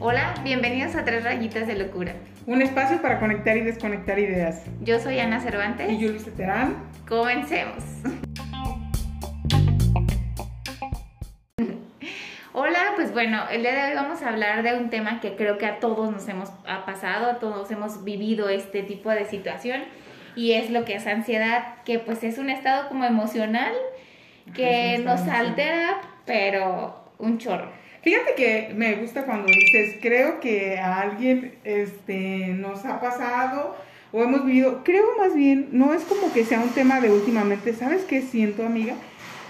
Hola, bienvenidos a Tres Rayitas de Locura. Un espacio para conectar y desconectar ideas. Yo soy Ana Cervantes. Y yo, Luis Terán. Comencemos. Hola, pues bueno, el día de hoy vamos a hablar de un tema que creo que a todos nos hemos ha pasado, a todos hemos vivido este tipo de situación y es lo que es ansiedad, que pues es un estado como emocional que nos altera, pero un chorro. Fíjate que me gusta cuando dices, creo que a alguien este, nos ha pasado o hemos vivido, creo más bien, no es como que sea un tema de últimamente, ¿sabes qué siento, amiga?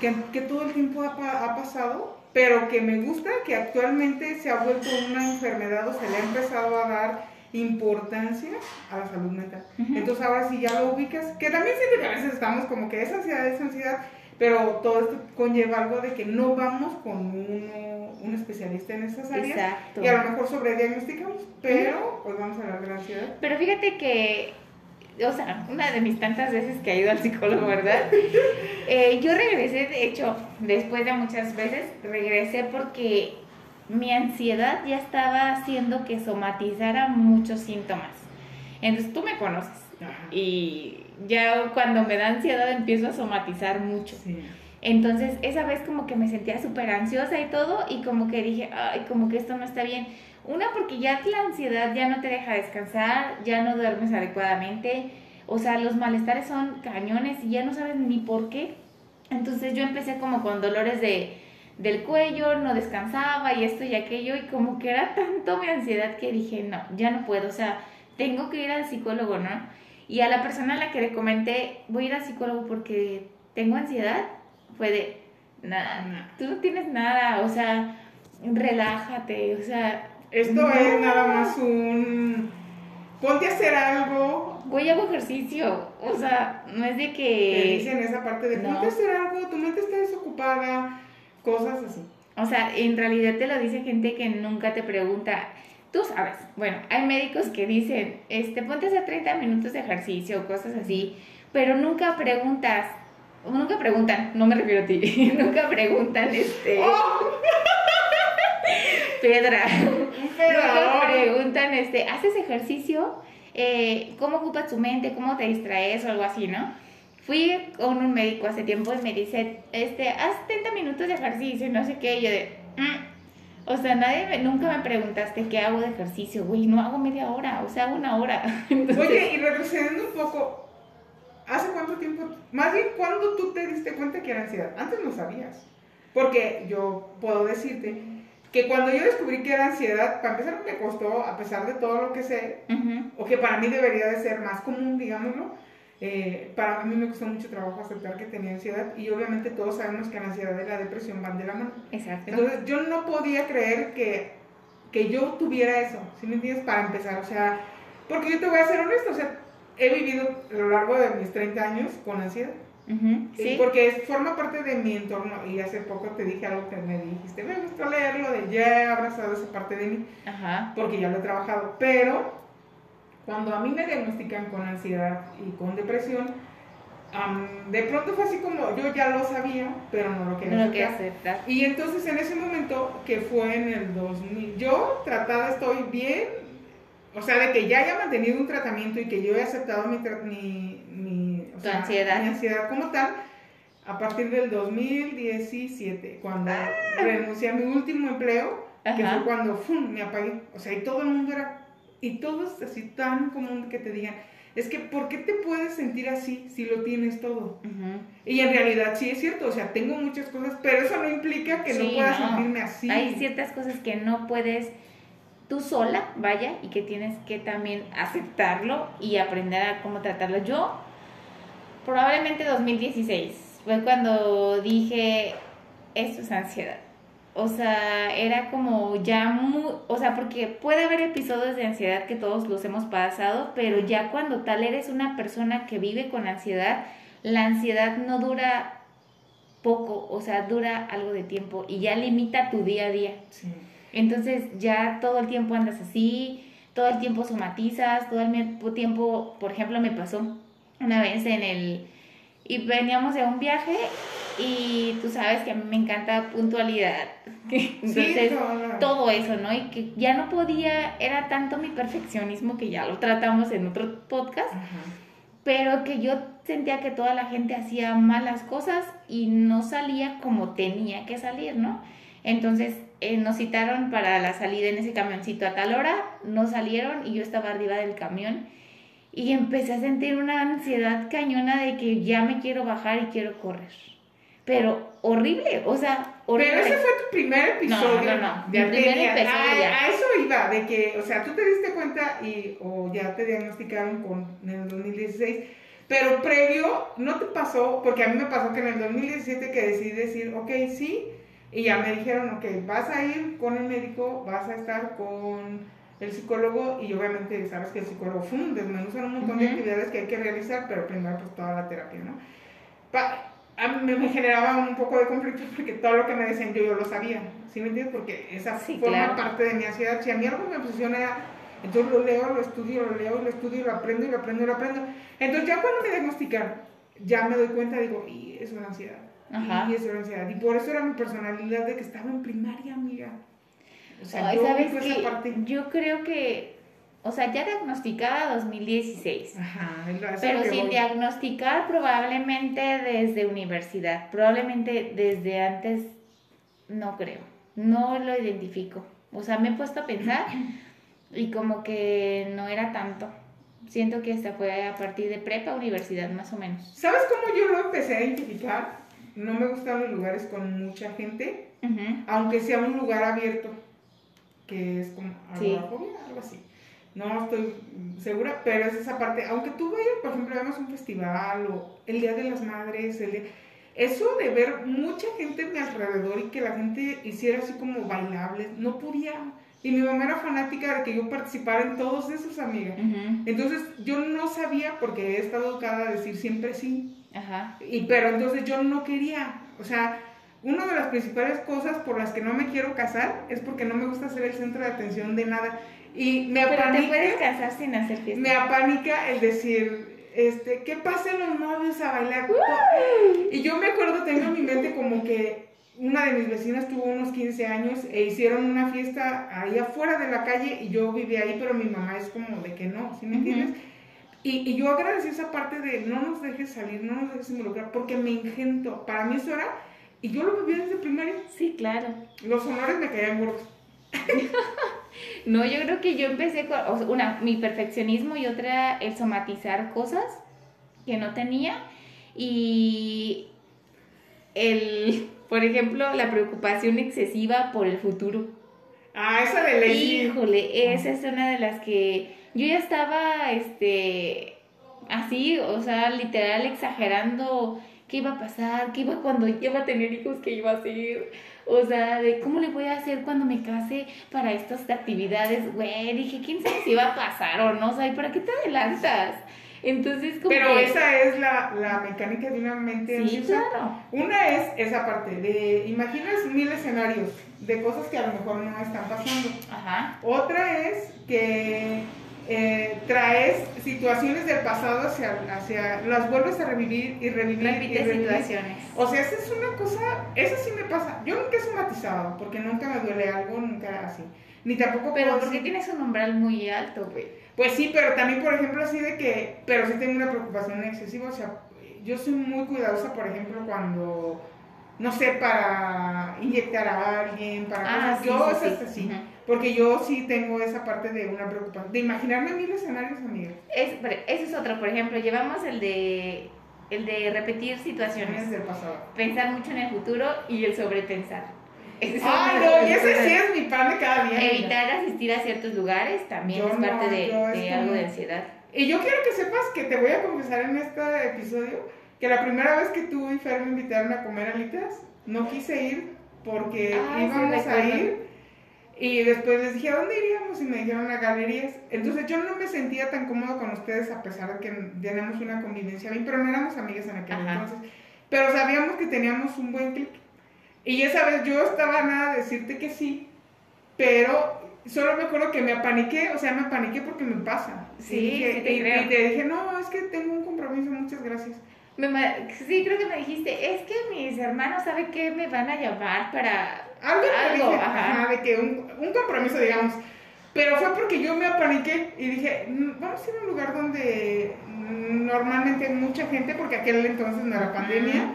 Que, que todo el tiempo ha, ha pasado, pero que me gusta que actualmente se ha vuelto una enfermedad o se le ha empezado a dar importancia a la salud mental. Entonces ahora sí ya lo ubicas, que también siento que a veces estamos como que es ansiedad, es ansiedad, pero todo esto conlleva algo de que no vamos con uno, un especialista en esas áreas Exacto. y a lo mejor sobrediagnosticamos, pero pues vamos a hablar de la ansiedad. Pero fíjate que, o sea, una de mis tantas veces que he ido al psicólogo, ¿verdad? Eh, yo regresé, de hecho, después de muchas veces, regresé porque mi ansiedad ya estaba haciendo que somatizara muchos síntomas. Entonces tú me conoces y ya cuando me da ansiedad empiezo a somatizar mucho. Entonces esa vez como que me sentía súper ansiosa y todo y como que dije, ay, como que esto no está bien. Una porque ya la ansiedad ya no te deja descansar, ya no duermes adecuadamente, o sea, los malestares son cañones y ya no sabes ni por qué. Entonces yo empecé como con dolores de, del cuello, no descansaba y esto y aquello y como que era tanto mi ansiedad que dije, no, ya no puedo, o sea, tengo que ir al psicólogo, ¿no? Y a la persona a la que le comenté, voy a ir al psicólogo porque tengo ansiedad, fue de, nada, tú no tienes nada, o sea, relájate, o sea... Esto es nada más un... Ponte a hacer algo. Voy a hago ejercicio, o sea, no es de que... Te dicen esa parte de, ponte a hacer algo, tu mente está desocupada, cosas así. O sea, en realidad te lo dice gente que nunca te pregunta, tú sabes, bueno, hay médicos que dicen, este, ponte a hacer 30 minutos de ejercicio o cosas así, pero nunca preguntas, nunca preguntan, no me refiero a ti, nunca preguntan, este... Oh. Pedra. Nunca preguntan, este, ¿haces ejercicio? Eh, ¿Cómo ocupas tu mente? ¿Cómo te distraes? O algo así, ¿no? Fui con un médico hace tiempo y me dice, este, haz 30 minutos de ejercicio no sé qué. Y yo de, mm". O sea, nadie nunca me preguntaste qué hago de ejercicio, güey, no hago media hora, o sea, hago una hora. Oye, y retrocediendo un poco, ¿hace cuánto tiempo? Más bien, ¿cuándo tú te diste cuenta que era ansiedad? Antes no sabías. Porque yo puedo decirte que cuando yo descubrí que era ansiedad, para empezar me costó, a pesar de todo lo que sé, o que para mí debería de ser más común, digámoslo, eh, para mí me costó mucho trabajo aceptar que tenía ansiedad y obviamente todos sabemos que la ansiedad y la depresión van de la mano. Exacto. Entonces yo no podía creer que, que yo tuviera eso, ¿sí me entiendes? Para empezar, o sea, porque yo te voy a ser honesto, o sea, he vivido a lo largo de mis 30 años con ansiedad. ¿Sí? Porque forma parte de mi entorno y hace poco te dije algo que me dijiste, me gustó leerlo, de ya he abrazado esa parte de mí, Ajá. porque ya lo he trabajado, pero cuando a mí me diagnostican con ansiedad y con depresión, de pronto fue así como yo ya lo sabía, pero no lo quería, no aceptar. Y entonces en ese momento, que fue en el 2000, yo tratada estoy bien, o sea, de que ya haya mantenido un tratamiento y que yo he aceptado mi, mi, mi, ansiedad. mi ansiedad como tal, a partir del 2017, cuando ah. renuncié a mi último empleo, que fue cuando me apagué. O sea, y todo el mundo era y todo es así tan común que te digan, es que ¿por qué te puedes sentir así si lo tienes todo? Y en realidad sí es cierto, o sea, tengo muchas cosas, pero eso no implica que no pueda sentirme así. Hay ciertas cosas que no puedes tú sola, vaya, y que tienes que también aceptarlo y aprender a cómo tratarlo. Yo, probablemente 2016, fue cuando dije, esto es ansiedad. O sea, era como ya muy, o sea, porque puede haber episodios de ansiedad que todos los hemos pasado, pero ya cuando tal eres una persona que vive con ansiedad, la ansiedad no dura poco, o sea, dura algo de tiempo y ya limita tu día a día. Entonces ya todo el tiempo andas así, todo el tiempo somatizas, todo el tiempo, por ejemplo, me pasó una vez en el, y veníamos de un viaje y tú sabes que a mí me encanta puntualidad. Entonces, todo eso, ¿no? Y que ya no podía, era tanto mi perfeccionismo que ya lo tratamos en otro podcast, pero que yo sentía que toda la gente hacía malas cosas y no salía como tenía que salir, ¿no? Entonces eh, nos citaron para la salida en ese camioncito a tal hora, no salieron y yo estaba arriba del camión y empecé a sentir una ansiedad cañona de que ya me quiero bajar y quiero correr. Pero horrible, o sea, horrible. Pero ese fue tu primer episodio. No, no, no. Mi primer episodio a, eso iba, de que, o sea, tú te diste cuenta y, o ya te diagnosticaron con, en el 2016, pero previo, ¿no te pasó? Porque a mí me pasó que en el 2017 que decidí decir, ok, sí, y ya me dijeron, ok, vas a ir con el médico, vas a estar con el psicólogo y obviamente sabes que el psicólogo fum, desmenuzan un montón de actividades que hay que realizar, pero primero pues toda la terapia, ¿no? A mí me generaba un poco de conflicto porque todo lo que me decían yo, yo lo sabía, ¿sí me entiendes? Porque esa forma parte de mi ansiedad. Si a mí algo me obsesiona, entonces lo leo, lo estudio, lo leo, lo estudio, lo aprendo y lo aprendo y lo aprendo. Entonces ya cuando me diagnosticaron, ya me doy cuenta, digo, y es una ansiedad. Ajá. Y es una ansiedad. Y por eso era mi personalidad de que estaba en primaria, amiga. O sea, yo, ¿sabes que yo creo que o sea, ya diagnosticada 2016. Ajá, pero sin diagnosticar probablemente desde universidad, probablemente desde antes, no creo, no lo identifico. O sea, me he puesto a pensar y como que no era tanto. Siento que esta fue a partir de prepa, universidad más o menos. ¿Sabes cómo yo lo empecé a identificar? No me gustan los lugares con mucha gente, aunque sea un lugar abierto, que es como algo así no estoy segura, pero es esa parte, aunque tú vayas, por ejemplo, vemos un festival o el Día de las Madres, el eso de ver mucha gente a mi alrededor y que la gente hiciera así como bailables, no podía. Y mi mamá era fanática de que yo participara en todos esos, amigas. Entonces yo no sabía, porque he estado educada a decir siempre sí. Ajá. Y, pero entonces yo no quería. O sea, una de las principales cosas por las que no me quiero casar es porque no me gusta ser el centro de atención de nada. Y me Pero apanica, te puedes casar sin hacer fiesta. Me apanica el decir, este, que pasen los novios a bailar. Y yo me acuerdo, tengo en mi mente como que una de mis vecinas tuvo unos 15 años e hicieron una fiesta ahí afuera de la calle y yo vivía ahí, pero mi mamá es como de que no, ¿sí me entiendes? y, y, yo agradecí esa parte de no nos dejes salir, no nos dejes involucrar, porque me ingento. Para mí eso era, y yo lo vivía desde primaria. Sí, claro. Los honores me caían gordos. no, yo creo que yo empecé con, una, mi perfeccionismo y otra, el somatizar cosas que no tenía y el, por ejemplo, la preocupación excesiva por el futuro. Ah, esa de Leslie. Híjole, esa es una de las que yo ya estaba, este, así, o sea, literal exagerando qué iba a pasar, qué iba cuando iba a tener hijos, qué iba a hacer. O sea, de cómo le voy a hacer cuando me case para estas actividades, güey. Dije, quién sabe si va a pasar o no, o sea, ¿para qué te adelantas? Entonces, como Pero esa es la, la, mecánica de una mente sí, claro. Una es esa parte de, imaginas mil escenarios de cosas que a lo mejor no están pasando. Ajá. Otra es que eh, traes situaciones del pasado hacia, hacia, las vuelves a revivir y revivir. y revivir. situaciones. O sea, esa es una cosa, eso sí me pasa. Yo nunca he somatizado, porque nunca me duele algo, nunca así. Ni tampoco Pero porque tienes un umbral muy alto, güey. Pues sí, pero también, por ejemplo, así de que, pero sí tengo una preocupación excesiva, o sea, yo soy muy cuidadosa, por ejemplo, cuando, no sé, para inyectar a alguien, para ah, cosas, yo es así. Porque yo sí tengo esa parte de una preocupación, de imaginarme mil escenarios, amiga. Es, ese es otro, por ejemplo, llevamos el de el de repetir situaciones del pasado. Pensar mucho en el futuro y el sobrepensar. ah, no, y ese sí es mi pan de cada día. Evitar asistir a ciertos lugares también es parte de, algo de ansiedad. Y yo quiero que sepas que te voy a confesar en este episodio que la primera vez que tú y Fer me invitaron a comer alitas, no quise ir porque íbamos a ir y después les dije, ¿a dónde iríamos? Y me dijeron a galerías. Entonces yo no me sentía tan cómodo con ustedes a pesar de que teníamos una convivencia bien, pero no éramos amigas en aquel entonces. Pero sabíamos que teníamos un buen clic. Y esa vez yo estaba nada a decirte que sí, pero solo me acuerdo que me apaniqué, o sea, me apaniqué porque me pasa. Sí, y, te, y, te dije, no, es que tengo un compromiso, muchas gracias. Me sí, creo que me dijiste, es que mis hermanos saben que me van a llamar para Algo, te dije, ajá. ajá, de que un, un compromiso, digamos. Pero fue porque yo me apaniqué y dije, "Mm, vamos a ir a un lugar donde normalmente hay mucha gente, porque aquel entonces no era pandemia.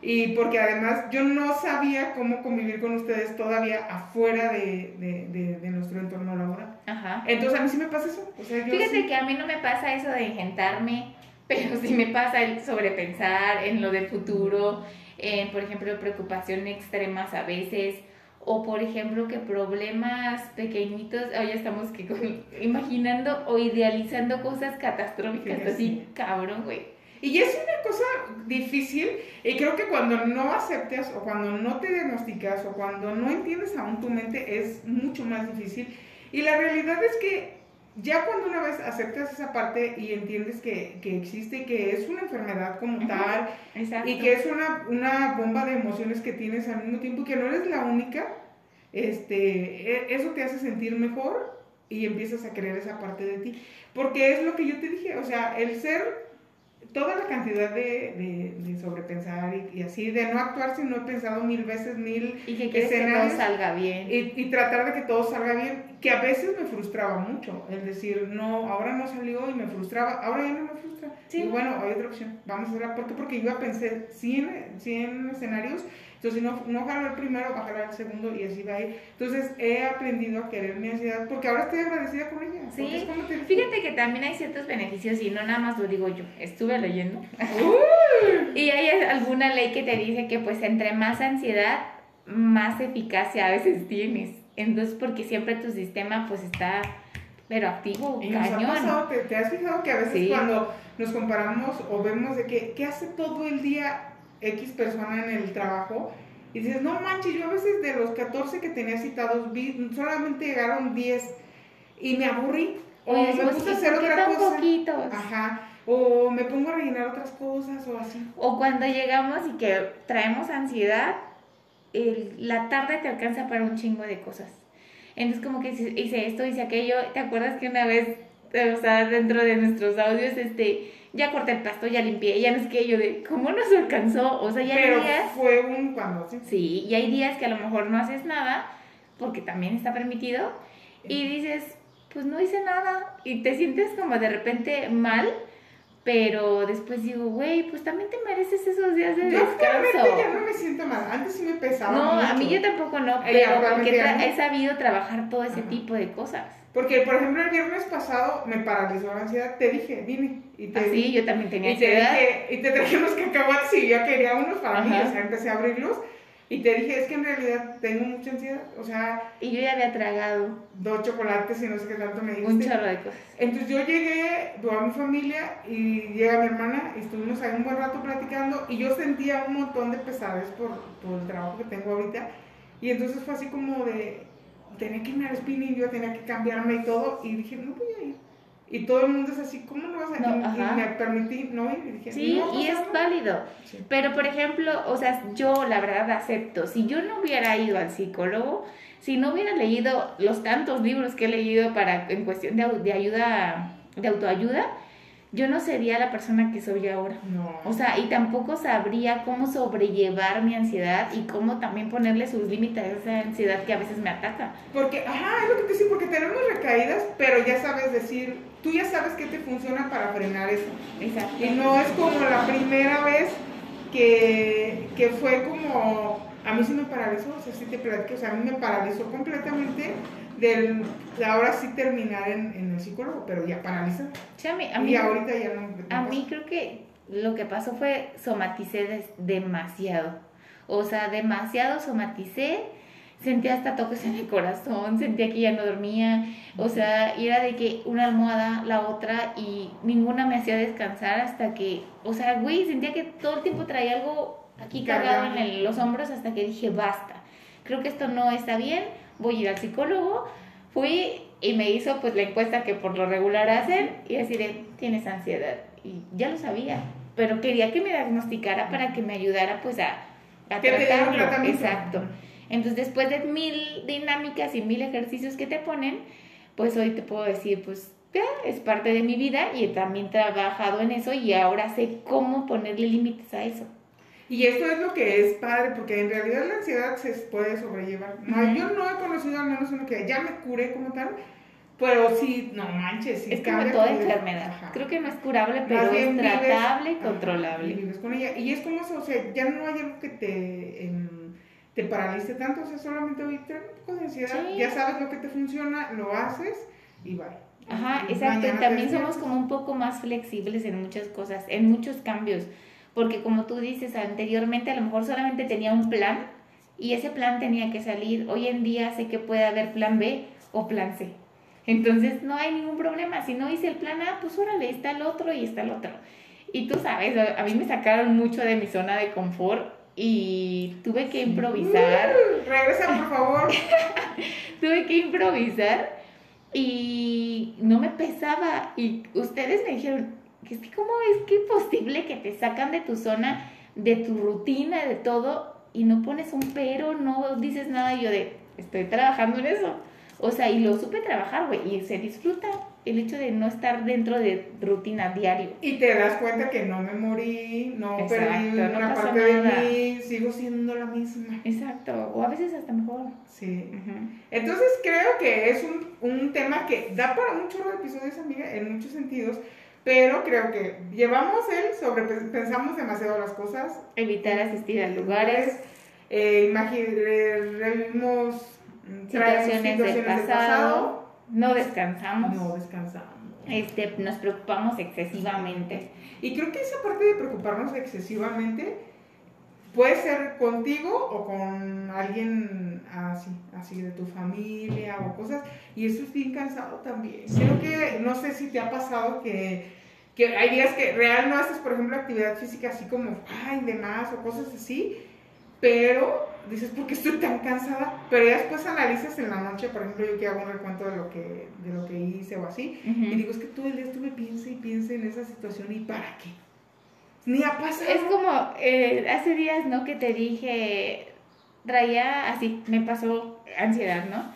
Y porque además yo no sabía cómo convivir con ustedes todavía afuera de, de, de- de nuestro entorno laboral. Ajá. Entonces a mí sí me pasa eso. O sea, yo Fíjate sí- que a mí no me pasa eso de engentarme, pero sí me pasa el sobrepensar en lo del futuro, en, por ejemplo, preocupaciones extremas a veces, o por ejemplo que problemas pequeñitos, hoy estamos que con- imaginando o idealizando cosas catastróficas, así, cabrón, güey. Y es una cosa difícil y creo que cuando no aceptas o cuando no te diagnosticas o cuando no entiendes aún tu mente es mucho más difícil. Y la realidad es que ya cuando una vez aceptas esa parte y entiendes que, que existe y que es una enfermedad como tal Exacto. y que es una, una bomba de emociones que tienes al mismo tiempo y que no eres la única, este, e- eso te hace sentir mejor y empiezas a creer esa parte de ti. Porque es lo que yo te dije, o sea, el ser toda la cantidad de, de, de sobrepensar y, y así, de no actuar si no he pensado mil veces, mil, y que quieres que todo escenarios. salga bien. y, y tratar de que todo salga bien, que a veces me frustraba mucho, el decir, no, ahora no salió y me frustraba, ahora ya no me frustra. Sí. Y bueno, hay otra opción, vamos a hacerla, ¿por qué? Porque yo ya pensé 100, 100 escenarios, entonces no, no jalo el primero, va a jalar el segundo y así va a ir. Entonces he aprendido a querer mi ansiedad porque ahora estoy agradecida con ella. Sí, es como te. Fíjate que también hay ciertos beneficios y no nada más lo digo yo, estuve leyendo. y hay alguna ley que te dice que pues entre más ansiedad, más eficacia a veces tienes. Entonces porque siempre tu sistema pues está pero activo, Y nos ha cañón. pasado, ¿te, te has fijado que a veces Sí. cuando nos comparamos o vemos de que, ¿qué hace todo el día X persona en el trabajo? Y dices, no manches, yo a veces de los 14 que tenía citados, vi, solamente llegaron 10 y me aburrí. O Oye, me puse a ¿y hacer otra cosa. poquitos? Ajá. O me pongo a rellenar otras cosas o así. O cuando llegamos y que traemos ansiedad, el- la tarde te alcanza para un chingo de cosas. Entonces como que hice esto, hice aquello. ¿Te acuerdas que una vez, eh, o sea, dentro de nuestros audios, este, ya corté el pasto, ya limpié, ya no sé qué, yo de, ¿cómo nos alcanzó? O sea, ya hay Pero días, fue un cuando, sí. sí, y hay días que a lo mejor no haces nada, porque también está permitido, y dices, pues no hice nada, y te sientes como de repente mal, pero después digo, güey, pues también te mereces esos días de Yo descanso. ya no me siento mal. Antes sí me pesaba No, a mí yo tampoco no, pero porque he sabido trabajar todo ese Ajá. tipo de cosas. Porque, por ejemplo, el viernes pasado me paralizó la ansiedad. Te dije, vine. Y te Así, yo también tenía y te, dije, y te traje unos cacahuates y yo quería unos para mí. O sea, empecé a abrirlos. Y te dije, es que en realidad tengo mucha ansiedad. O sea, Y yo ya había tragado dos chocolates y no sé qué tanto me un dijiste. chorro de cosas. Entonces yo llegué, a mi familia y llega mi hermana y estuvimos ahí un buen rato platicando y yo sentía un montón de pesadez por, por el trabajo que tengo ahorita y entonces fue así como de, tenía que irme al spinning, yo tenía que cambiarme y todo y dije, no voy a ir. Y todo el mundo es así, ¿cómo no vas a? No, Y- me permití no y dije, Sí, no, y es válido. Sí. Pero, por ejemplo, o sea, yo la verdad acepto, si yo no hubiera ido al psicólogo, si no hubiera leído los tantos libros que he leído para en cuestión de, de ayuda, de autoayuda, yo no sería la persona que soy ahora. No. O sea, y tampoco sabría cómo sobrellevar mi ansiedad y cómo también ponerle sus límites a esa ansiedad que a veces me ataca. Porque, ajá, es lo que te decía, porque tenemos recaídas, pero ya sabes decir, tú ya sabes qué te funciona para frenar eso. Exacto. Y no es como la primera vez que, que fue como, a mí sí me paralizó, o sea, sí te platico, o sea, a mí me paralizó completamente del, de ahora sí terminar en, en el psicólogo, pero ya paralizado. Sí, a mí, a mí- Y ahorita ya no. no A mí creo que lo que pasó fue somaticé des- demasiado. O sea, demasiado somaticé. Sentía hasta toques en el corazón, sentía que ya no dormía. O sea, era de que una almohada, la otra, y ninguna me hacía descansar hasta que, o sea, güey, sentía que todo el tiempo traía algo aquí cargado en el- los hombros hasta que dije, basta. Creo que esto no está bien, voy a ir al psicólogo. Fui y me hizo pues la encuesta que por lo regular hacen y así de, tienes ansiedad. Y ya lo sabía, pero quería que me diagnosticara para que me ayudara pues a, a tratarlo. tratamiento. Exacto. Entonces después de mil dinámicas y mil ejercicios que te ponen, pues hoy te puedo decir pues ya, es parte de mi vida y también he trabajado en eso y ahora sé cómo ponerle límites a eso. Y esto es lo que es padre, porque en realidad la ansiedad se puede sobrellevar. No, Ujú. Yo no he conocido al menos uno que ya me curé como tal, pero sí, no manches. sí es como toda enfermedad. Ajá. Creo que no es curable, pero es vives- tratable y ajá, controlable. y vives con ella. Y es como eso, o sea, ya no hay algo que te, em, te paralice tanto, o sea, solamente hoy trae un poco de ansiedad, Sí. ya sabes lo que te funciona, lo haces y bye. Ajá, Y exacto. Y también somos como un poco más flexibles en muchas cosas, en muchos cambios. Porque como tú dices anteriormente, a lo mejor solamente tenía un plan y ese plan tenía que salir. Hoy en día sé que puede haber plan B o plan C. Entonces no hay ningún problema. Si no hice el plan A, pues órale, está el otro y está el otro. Y tú sabes, a mí me sacaron mucho de mi zona de confort y tuve que improvisar. Uh, regresa, por favor. tuve que improvisar y no me pesaba. Y ustedes me dijeron, que es que cómo es que posible que te sacan de tu zona, de tu rutina, de todo, y no pones un pero, no dices nada, y yo de, estoy trabajando en eso. O sea, y lo supe trabajar, güey, y se disfruta el hecho de no estar dentro de rutina diario. Y te das cuenta que no me morí, no Exacto, perdí no una pasó parte nada. de mí, sigo siendo la misma. Exacto, o a veces hasta mejor. Sí. Ujú. Entonces creo que es un, un tema que da para un chorro de episodios, amiga, en muchos sentidos, pero creo que llevamos el sobre, pensamos demasiado las cosas, Evitar asistir a lugares, eh, imagi- revivimos mm, situaciones del pasado, no descansamos. no descansamos. este, nos preocupamos excesivamente. Y creo que esa parte de preocuparnos excesivamente puede ser contigo o con alguien así, así de tu familia o cosas, y eso es bien cansado también. Creo que, no sé si te ha pasado que, que hay días que real no haces, por ejemplo, actividad física así como, ay, de más o cosas así, pero dices, ¿por qué estoy tan cansada? Pero ya después analizas en la noche, por ejemplo, yo que hago un recuento de lo que, de lo que hice o así, y digo, es que todo el día estuve piense y piense en esa situación y para qué. Ni ha pasado. Es como eh, hace días, ¿no? Que te dije, traía así, me pasó ansiedad, ¿no?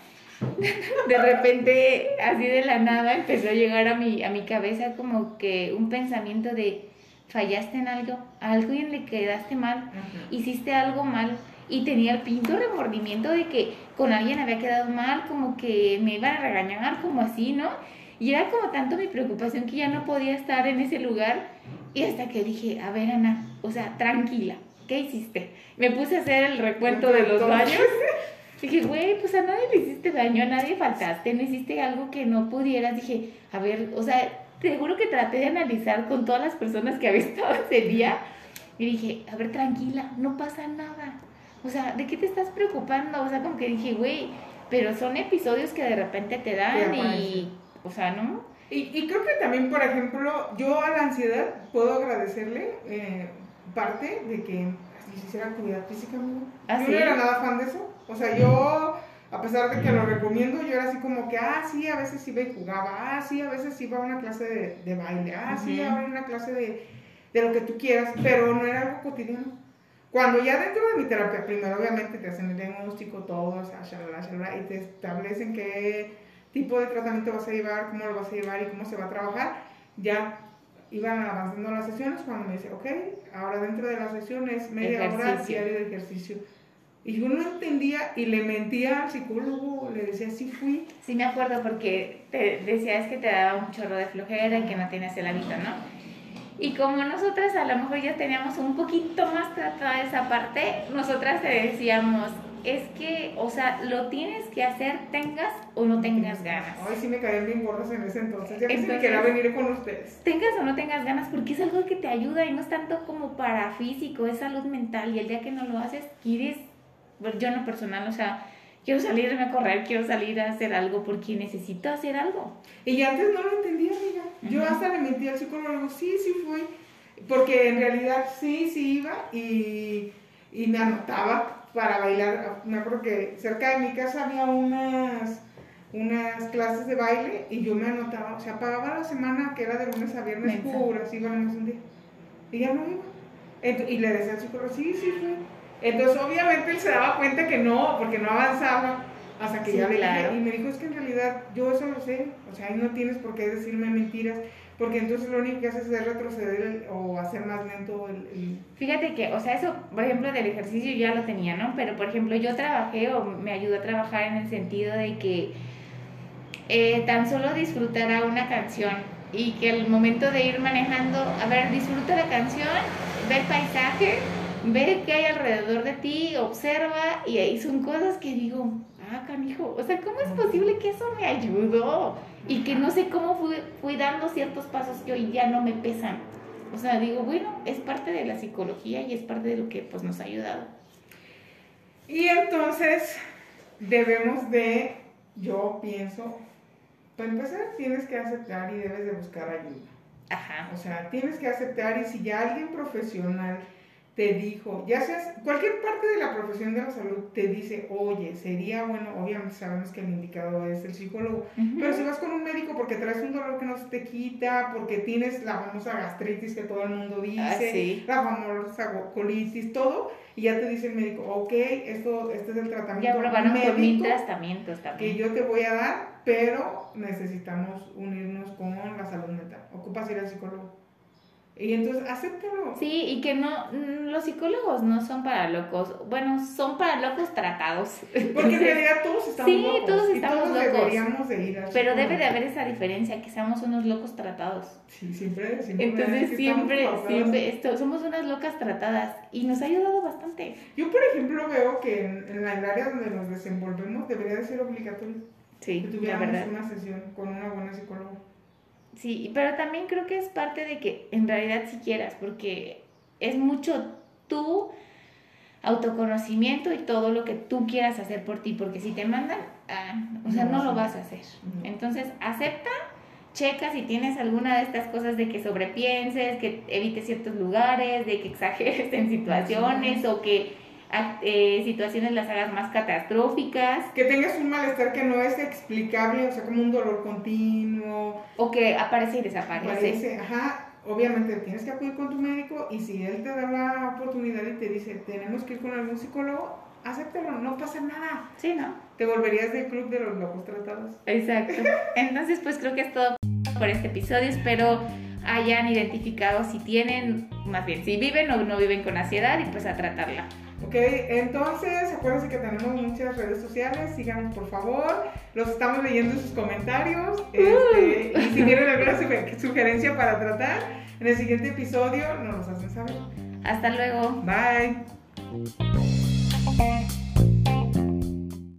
De repente, así de la nada, empezó a llegar a mi, a mi cabeza como que un pensamiento de, fallaste en algo, a alguien le quedaste mal, hiciste algo mal y tenía el pinto remordimiento de que con alguien había quedado mal, como que me iban a regañar, como así, ¿no? Y era como tanto mi preocupación que ya no podía estar en ese lugar y hasta que dije, a ver Ana, o sea, tranquila, ¿qué hiciste? Me puse a hacer el recuento de los daños. Dije, güey, pues a nadie le hiciste daño, a nadie faltaste, no hiciste algo que no pudieras. Dije, a ver, o sea, te juro que traté de analizar con todas las personas que había estado ese día y dije, a ver, tranquila, no pasa nada. O sea, ¿de qué te estás preocupando? O sea, como que dije, güey, pero son episodios que de repente te dan y, o sea, ¿no? Y, y creo que también, por ejemplo, yo a la ansiedad puedo agradecerle eh, parte de que hiciera actividad física. ¿Ah, yo sí? no era nada fan de eso. O sea, yo, a pesar de que lo recomiendo, yo era así como que, ah, sí, a veces iba y jugaba, ah, sí, a veces iba a una clase de, de baile, ah, sí, ahora una clase de, de lo que tú quieras, pero no era algo cotidiano. Cuando ya dentro de mi terapia, primero obviamente te hacen el diagnóstico, todo, o sea, shalala, shalala, y te establecen qué tipo de tratamiento vas a llevar, cómo lo vas a llevar y cómo se va a trabajar, ya iban avanzando las sesiones cuando me dice, ok, ahora dentro de las sesiones media hora Ejercicio. diario de ejercicio. Y yo no entendía y le mentía al psicólogo, le decía, sí fui. Sí me acuerdo porque te decías que te daba un chorro de flojera y que no tenías el hábito, ¿no? Y como nosotras a lo mejor ya teníamos un poquito más tratada esa parte, nosotras te decíamos, es que, o sea, lo tienes que hacer tengas o no tengas ganas. Ay, sí me caían bien gordas en ese entonces. Ya que se me Entonces- quería venir con ustedes. Tengas o no tengas ganas, porque es algo que te ayuda y no es tanto como para físico, es salud mental. Y el día que no lo haces, quieres, yo en lo personal, o sea, quiero salirme a correr, quiero salir a hacer algo porque necesito hacer algo. Y antes no lo entendía, amiga. Yo hasta le mentí al psicólogo, sí, sí fui. Porque en realidad sí, sí iba y, y me anotaba para bailar. Me acuerdo que cerca de mi casa había unas, unas clases de baile y yo me anotaba. O sea, pagaba la semana que era de lunes a viernes puras, iba nomás un día. Y ya no iba. Y le decía al psicólogo, sí, sí fui. Entonces, obviamente él se daba cuenta que no, porque no avanzaba. Hasta que Sí, ya le claro. y me dijo, es que en realidad yo eso lo sé, o sea, ahí no tienes por qué decirme mentiras, porque entonces lo único que haces es retroceder el- o hacer más lento el... el- Fíjate que, o sea, eso, por ejemplo, del ejercicio ya lo tenía, ¿no? Pero, por ejemplo, yo trabajé o me ayudó a trabajar en el sentido de que eh, tan solo disfrutara una canción y que al momento de ir manejando, a ver, disfruta la canción, ve el paisaje, ve qué hay alrededor de ti, observa y ahí son cosas que digo, ah, canijo, o sea, ¿cómo es posible que eso me ayudó? Y que no sé cómo fui, fui dando ciertos pasos que hoy ya no me pesan. O sea, digo, bueno, es parte de la psicología y es parte de lo que pues nos ha ayudado. Y entonces debemos de, yo pienso, para empezar tienes que aceptar y debes de buscar ayuda. Ajá. O sea, tienes que aceptar y si ya alguien profesional te dijo, ya seas cualquier parte de la profesión de la salud te dice, oye, sería bueno, obviamente sabemos que el indicado es el psicólogo, pero si vas con un médico porque traes un dolor que no se te quita, porque tienes la famosa gastritis que todo el mundo dice, Ah, sí. la famosa colitis, todo, y ya te dice el médico, ok, esto, este es el Ya tratamiento probaron con mil médico tratamientos que también. yo te voy a dar, pero necesitamos unirnos con la salud mental. Ocupas ir al psicólogo. Y entonces, acéptalo. Sí, y que no, los psicólogos no son para locos. Bueno, son para locos tratados. Porque en realidad todos estamos Sí, locos. todos y estamos todos locos. deberíamos de ir al Pero psicólogo. debe de haber esa diferencia, que seamos unos locos tratados. Sí, siempre, siempre. es Entonces siempre, siempre, esto, somos unas locas tratadas y nos ha ayudado bastante. Yo, por ejemplo, veo que en, en el área donde nos desenvolvemos debería de ser obligatorio Sí, que la tuviéramos verdad. una sesión con una buena psicóloga. Sí, pero también creo que es parte de que en realidad si quieras, porque es mucho tu autoconocimiento y todo lo que tú quieras hacer por ti, porque si te mandan, ah, o sea, No lo vas a hacer. Entonces, acepta, checa si tienes alguna de estas cosas de que sobrepienses, que evites ciertos lugares, de que exageres en situaciones o que eh, situaciones las hagas más catastróficas Que tengas un malestar que no es explicable, o sea, como un dolor continuo, o que aparece y desaparece. Parece, ajá, obviamente tienes que acudir con tu médico y si él te da la oportunidad y te dice, tenemos que ir con algún psicólogo, acéptalo, no pasa nada. Sí, ¿no? Te volverías del club de los locos tratados. Exacto. Entonces, pues creo que es todo por este episodio. Espero hayan identificado si tienen, más bien, si viven o no viven con ansiedad y pues a tratarla. Ok, entonces acuérdense que tenemos muchas redes sociales, síganos por favor, los estamos leyendo en sus comentarios este, y si tienen alguna suge- sugerencia para tratar, en el siguiente episodio nos los hacen saber. Hasta luego. Bye.